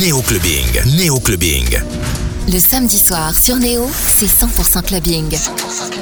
Néo-clubbing. Néo-clubbing. Le samedi soir sur Néo, c'est 100% clubbing. 100% clubbing.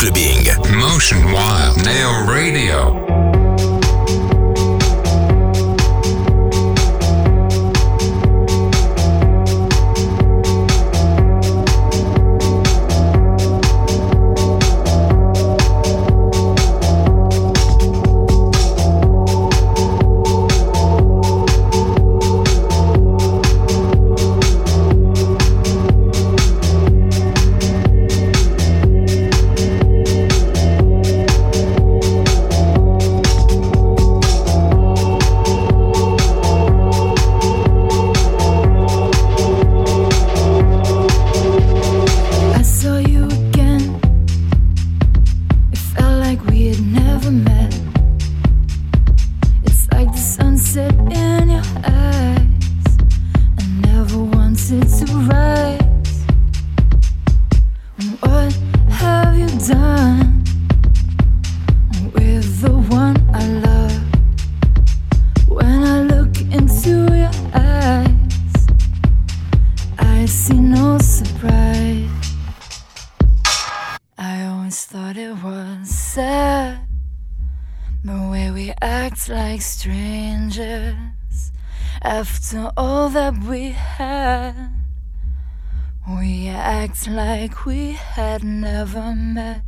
Clubbing. Motion Wild. Nail Radio. Had never met.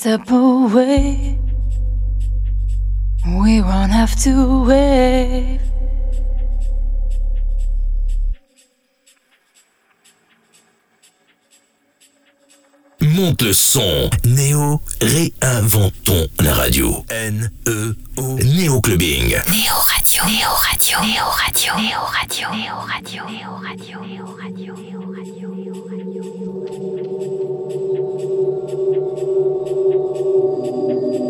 Step away. We won't have to wait. Monte le son. Néo, réinventons la radio. N-E-O. Néo Clubbing. Néo Radio. Néo Radio. Néo Radio. Néo Radio. Néo Radio. Néo Radio. Néo Radio. Néo Radio. thank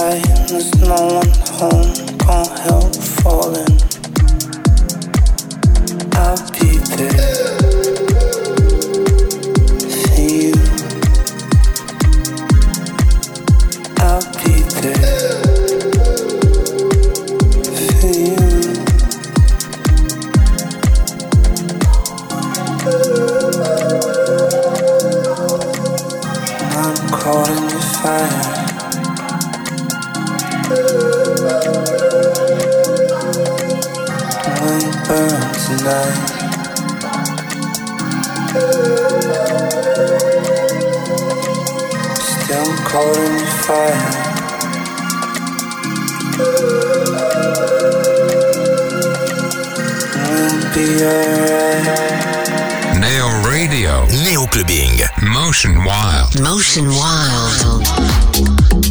there's no one home. Can't help falling. I'll be there. holding fire. Neo Radio. Neo Clubbing. Motion Wild. Motion Wild.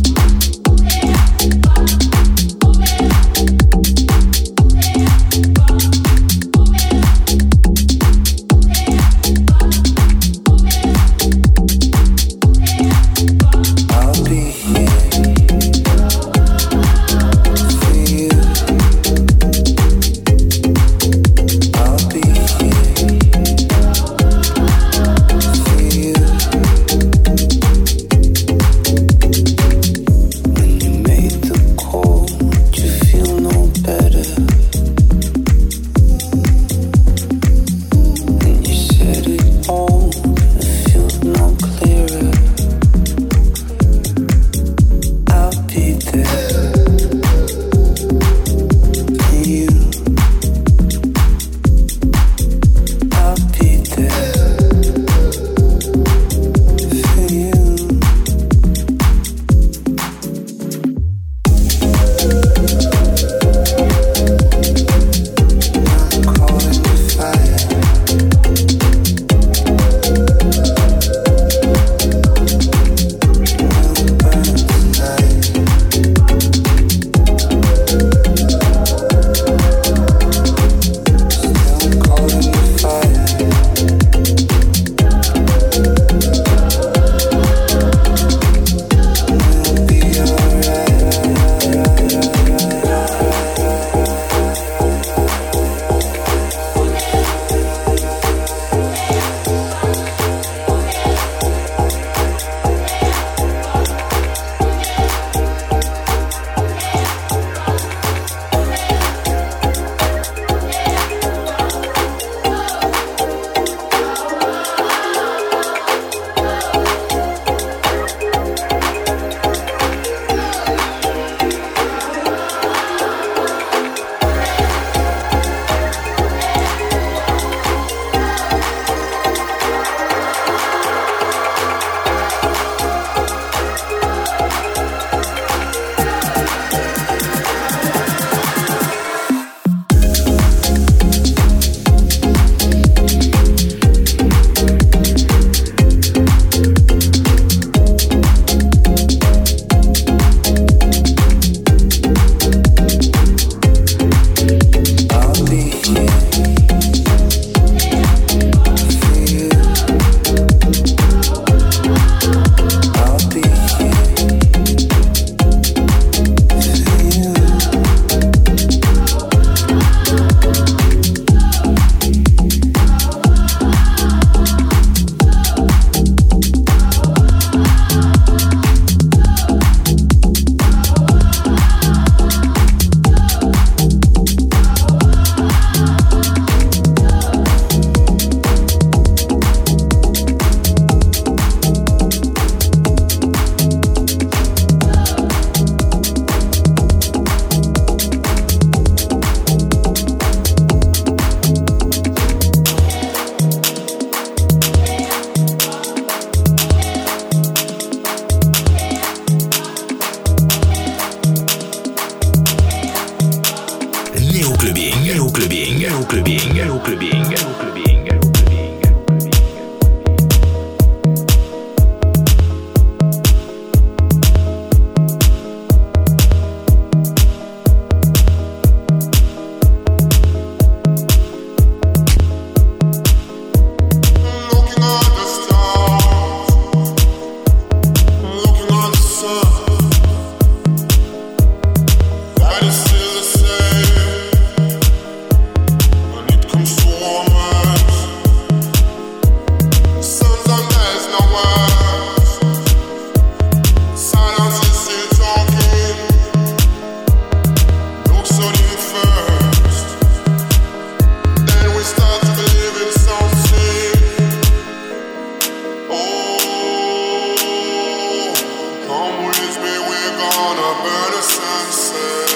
sunset.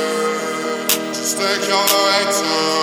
Just take your the.